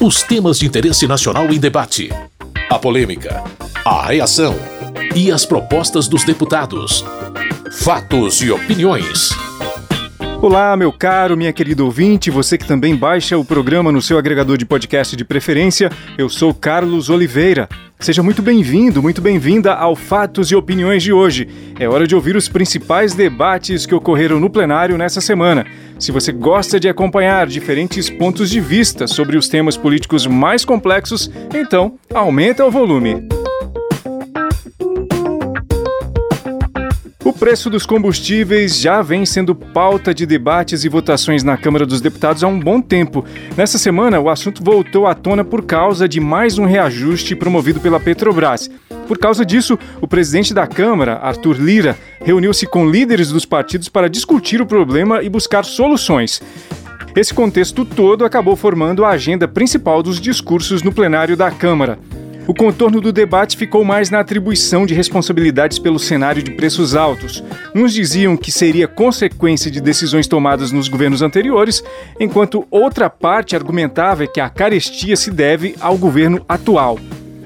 Os temas de interesse nacional em debate. A polêmica. A reação. E as propostas dos deputados. Fatos e opiniões. Olá, meu caro, minha querida ouvinte, você que também baixa o programa no seu agregador de podcast de preferência, eu sou Carlos Oliveira. Seja muito bem-vindo, muito bem-vinda ao Fatos e Opiniões de hoje. É hora de ouvir os principais debates que ocorreram no plenário nessa semana. Se você gosta de acompanhar diferentes pontos de vista sobre os temas políticos mais complexos, então aumenta o volume. Preço dos combustíveis já vem sendo pauta de debates e votações na Câmara dos Deputados há um bom tempo. Nessa semana, o assunto voltou à tona por causa de mais um reajuste promovido pela Petrobras. Por causa disso, o presidente da Câmara, Arthur Lira, reuniu-se com líderes dos partidos para discutir o problema e buscar soluções. Esse contexto todo acabou formando a agenda principal dos discursos no plenário da Câmara. O contorno do debate ficou mais na atribuição de responsabilidades pelo cenário de preços altos. Uns diziam que seria consequência de decisões tomadas nos governos anteriores, enquanto outra parte argumentava que a carestia se deve ao governo atual.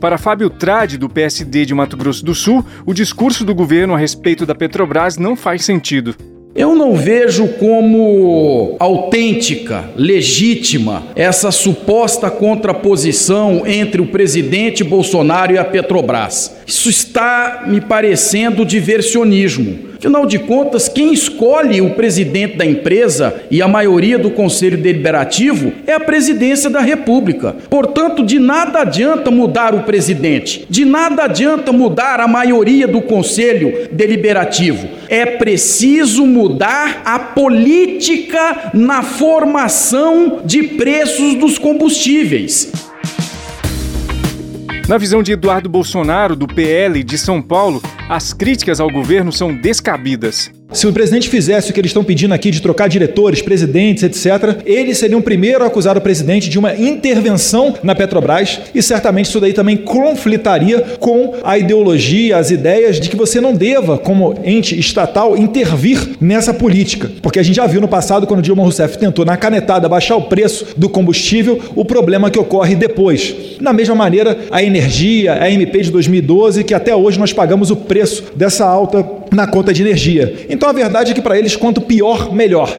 Para Fábio Trade, do PSD de Mato Grosso do Sul, o discurso do governo a respeito da Petrobras não faz sentido. Eu não vejo como autêntica, legítima, essa suposta contraposição entre o presidente Bolsonaro e a Petrobras. Isso está me parecendo diversionismo. Afinal de contas, quem escolhe o presidente da empresa e a maioria do conselho deliberativo é a presidência da República. Portanto, de nada adianta mudar o presidente, de nada adianta mudar a maioria do conselho deliberativo. É preciso mudar a política na formação de preços dos combustíveis. Na visão de Eduardo Bolsonaro, do PL de São Paulo, as críticas ao governo são descabidas. Se o presidente fizesse o que eles estão pedindo aqui de trocar diretores, presidentes, etc., eles seriam o primeiro a acusar o presidente de uma intervenção na Petrobras e certamente isso daí também conflitaria com a ideologia, as ideias de que você não deva, como ente estatal, intervir nessa política. Porque a gente já viu no passado, quando Dilma Rousseff tentou, na canetada, baixar o preço do combustível, o problema que ocorre depois. Da mesma maneira, a energia, a MP de 2012, que até hoje nós pagamos o preço dessa alta na conta de energia. Então a verdade é que para eles, quanto pior, melhor.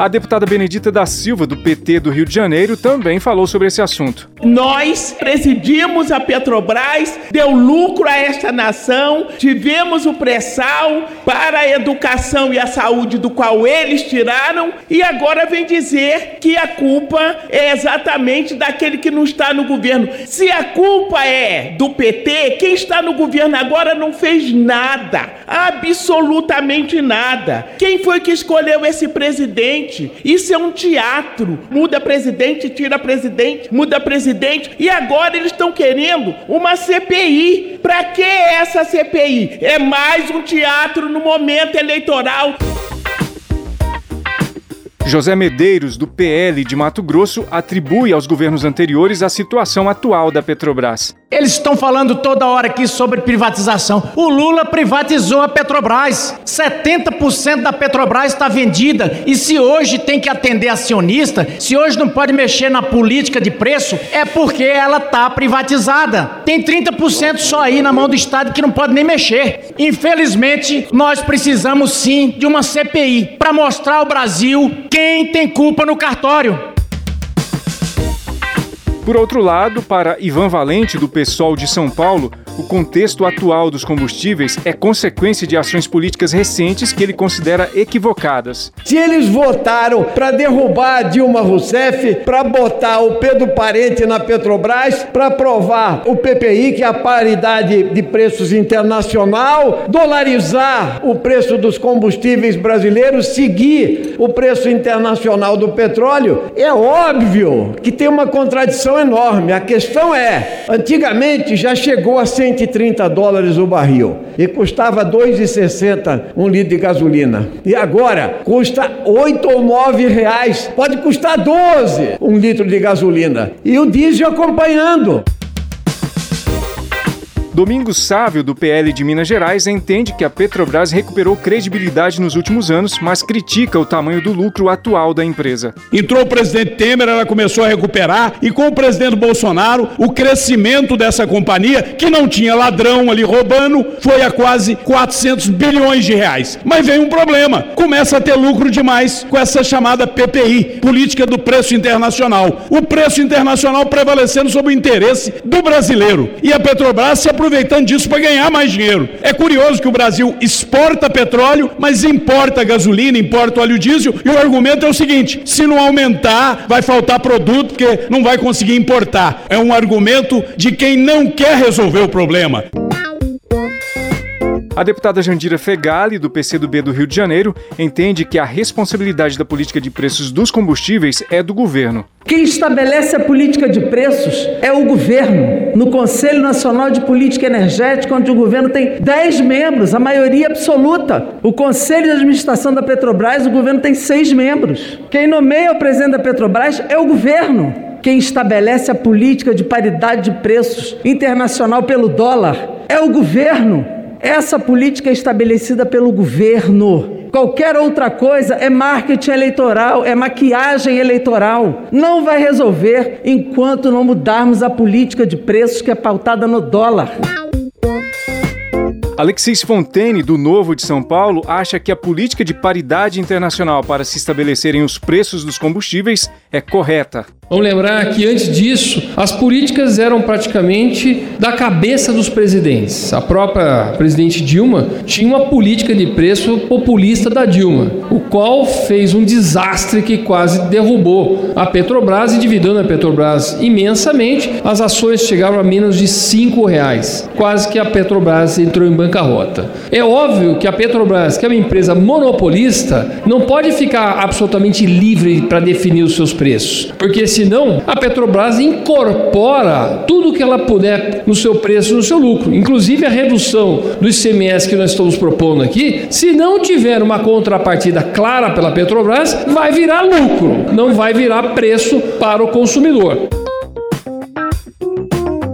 A deputada Benedita da Silva, do PT do Rio de Janeiro, também falou sobre esse assunto. Nós presidimos a Petrobras, deu lucro a esta nação, tivemos o pré-sal para a educação e a saúde, do qual eles tiraram, e agora vem dizer que a culpa é exatamente daquele que não está no governo. Se a culpa é do PT, quem está no governo agora não fez nada, absolutamente nada. Quem foi que escolheu esse presidente? Isso é um teatro. Muda presidente, tira presidente, muda presidente. E agora eles estão querendo uma CPI. Para que essa CPI? É mais um teatro no momento eleitoral. José Medeiros, do PL de Mato Grosso, atribui aos governos anteriores a situação atual da Petrobras. Eles estão falando toda hora aqui sobre privatização. O Lula privatizou a Petrobras. 70% da Petrobras está vendida. E se hoje tem que atender acionista, se hoje não pode mexer na política de preço, é porque ela está privatizada. Tem 30% só aí na mão do Estado que não pode nem mexer. Infelizmente, nós precisamos sim de uma CPI para mostrar ao Brasil quem tem culpa no cartório. Por outro lado, para Ivan Valente, do PSOL de São Paulo, o contexto atual dos combustíveis é consequência de ações políticas recentes que ele considera equivocadas. Se eles votaram para derrubar Dilma Rousseff, para botar o Pedro Parente na Petrobras, para aprovar o PPI, que é a paridade de preços internacional, dolarizar o preço dos combustíveis brasileiros, seguir o preço internacional do petróleo, é óbvio que tem uma contradição enorme. A questão é, antigamente já chegou a 130 dólares o barril e custava 2,60 um litro de gasolina. E agora custa 8 ou 9 reais, pode custar 12 um litro de gasolina. E o diesel acompanhando. Domingos Sávio, do PL de Minas Gerais, entende que a Petrobras recuperou credibilidade nos últimos anos, mas critica o tamanho do lucro atual da empresa. Entrou o presidente Temer, ela começou a recuperar, e com o presidente Bolsonaro, o crescimento dessa companhia, que não tinha ladrão ali roubando, foi a quase 400 bilhões de reais. Mas vem um problema: começa a ter lucro demais com essa chamada PPI Política do Preço Internacional. O preço internacional prevalecendo sobre o interesse do brasileiro. E a Petrobras se aproveitando disso para ganhar mais dinheiro. É curioso que o Brasil exporta petróleo, mas importa gasolina, importa óleo diesel, e o argumento é o seguinte: se não aumentar, vai faltar produto porque não vai conseguir importar. É um argumento de quem não quer resolver o problema. A deputada Jandira Fegali, do PCdoB do Rio de Janeiro, entende que a responsabilidade da política de preços dos combustíveis é do governo. Quem estabelece a política de preços é o governo. No Conselho Nacional de Política Energética, onde o governo tem 10 membros, a maioria absoluta. O Conselho de Administração da Petrobras, o governo tem seis membros. Quem nomeia o presidente da Petrobras é o governo. Quem estabelece a política de paridade de preços internacional pelo dólar é o governo. Essa política é estabelecida pelo governo. Qualquer outra coisa é marketing eleitoral, é maquiagem eleitoral. Não vai resolver enquanto não mudarmos a política de preços que é pautada no dólar. Alexis Fontaine, do Novo de São Paulo, acha que a política de paridade internacional para se estabelecerem os preços dos combustíveis é correta. Vamos lembrar que antes disso, as políticas eram praticamente da cabeça dos presidentes. A própria presidente Dilma tinha uma política de preço populista da Dilma, o qual fez um desastre que quase derrubou a Petrobras, endividando a Petrobras imensamente. As ações chegaram a menos de cinco reais. Quase que a Petrobras entrou em bancarrota. É óbvio que a Petrobras, que é uma empresa monopolista, não pode ficar absolutamente livre para definir os seus preços, porque se senão a Petrobras incorpora tudo que ela puder no seu preço, no seu lucro, inclusive a redução do ICMS que nós estamos propondo aqui. Se não tiver uma contrapartida clara pela Petrobras, vai virar lucro, não vai virar preço para o consumidor.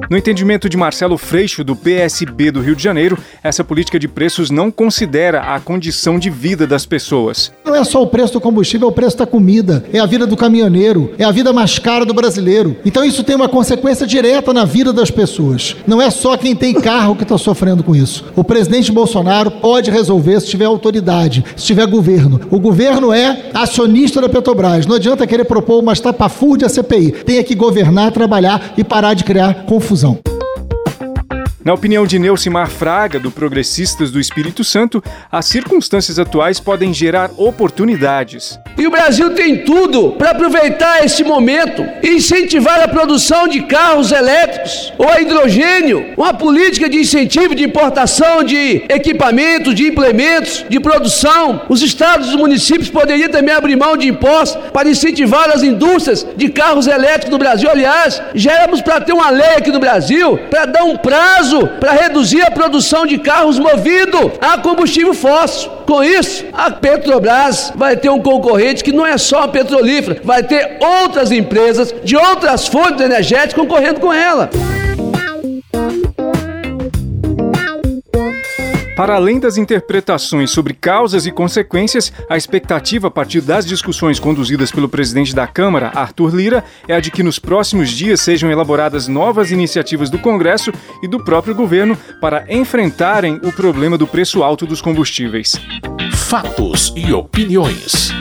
No entendimento de Marcelo Freixo, do PSB do Rio de Janeiro, essa política de preços não considera a condição de vida das pessoas. Não é só o preço do combustível, é o preço da comida, é a vida do caminhoneiro, é a vida mais cara do brasileiro. Então isso tem uma consequência direta na vida das pessoas. Não é só quem tem carro que está sofrendo com isso. O presidente Bolsonaro pode resolver se tiver autoridade, se tiver governo. O governo é acionista da Petrobras. Não adianta querer propor uma estapafúrdia CPI. Tem que governar, trabalhar e parar de criar confusão confusão. Na opinião de Neucimar Fraga, do Progressistas do Espírito Santo, as circunstâncias atuais podem gerar oportunidades. E o Brasil tem tudo para aproveitar esse momento e incentivar a produção de carros elétricos ou a hidrogênio, uma política de incentivo de importação de equipamentos, de implementos, de produção. Os estados e os municípios poderiam também abrir mão de impostos para incentivar as indústrias de carros elétricos no Brasil. Aliás, já éramos para ter uma lei aqui no Brasil para dar um prazo para reduzir a produção de carros movidos a combustível fóssil. Com isso, a Petrobras vai ter um concorrente que não é só a petrolífera, vai ter outras empresas de outras fontes energéticas concorrendo com ela. Para além das interpretações sobre causas e consequências, a expectativa a partir das discussões conduzidas pelo presidente da Câmara, Arthur Lira, é a de que nos próximos dias sejam elaboradas novas iniciativas do Congresso e do próprio governo para enfrentarem o problema do preço alto dos combustíveis. Fatos e opiniões.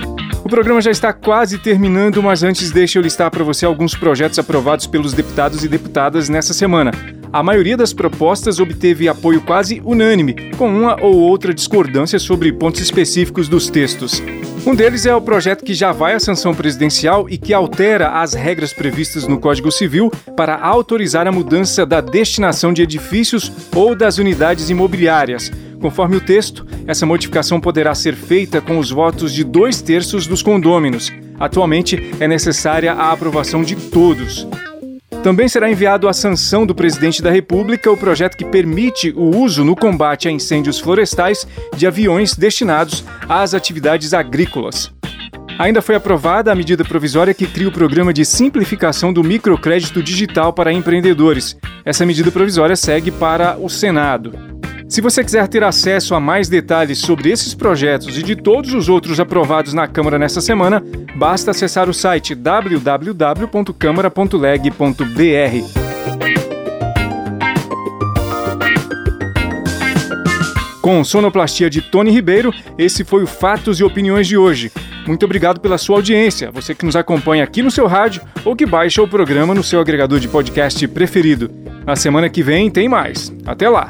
O programa já está quase terminando, mas antes deixa eu listar para você alguns projetos aprovados pelos deputados e deputadas nessa semana. A maioria das propostas obteve apoio quase unânime, com uma ou outra discordância sobre pontos específicos dos textos. Um deles é o projeto que já vai à sanção presidencial e que altera as regras previstas no Código Civil para autorizar a mudança da destinação de edifícios ou das unidades imobiliárias. Conforme o texto, essa modificação poderá ser feita com os votos de dois terços dos condôminos. Atualmente, é necessária a aprovação de todos. Também será enviado à sanção do presidente da República o projeto que permite o uso no combate a incêndios florestais de aviões destinados às atividades agrícolas. Ainda foi aprovada a medida provisória que cria o programa de simplificação do microcrédito digital para empreendedores. Essa medida provisória segue para o Senado. Se você quiser ter acesso a mais detalhes sobre esses projetos e de todos os outros aprovados na Câmara nessa semana, basta acessar o site www.câmara.leg.br. Com sonoplastia de Tony Ribeiro, esse foi o Fatos e Opiniões de hoje. Muito obrigado pela sua audiência, você que nos acompanha aqui no seu rádio ou que baixa o programa no seu agregador de podcast preferido. Na semana que vem tem mais. Até lá!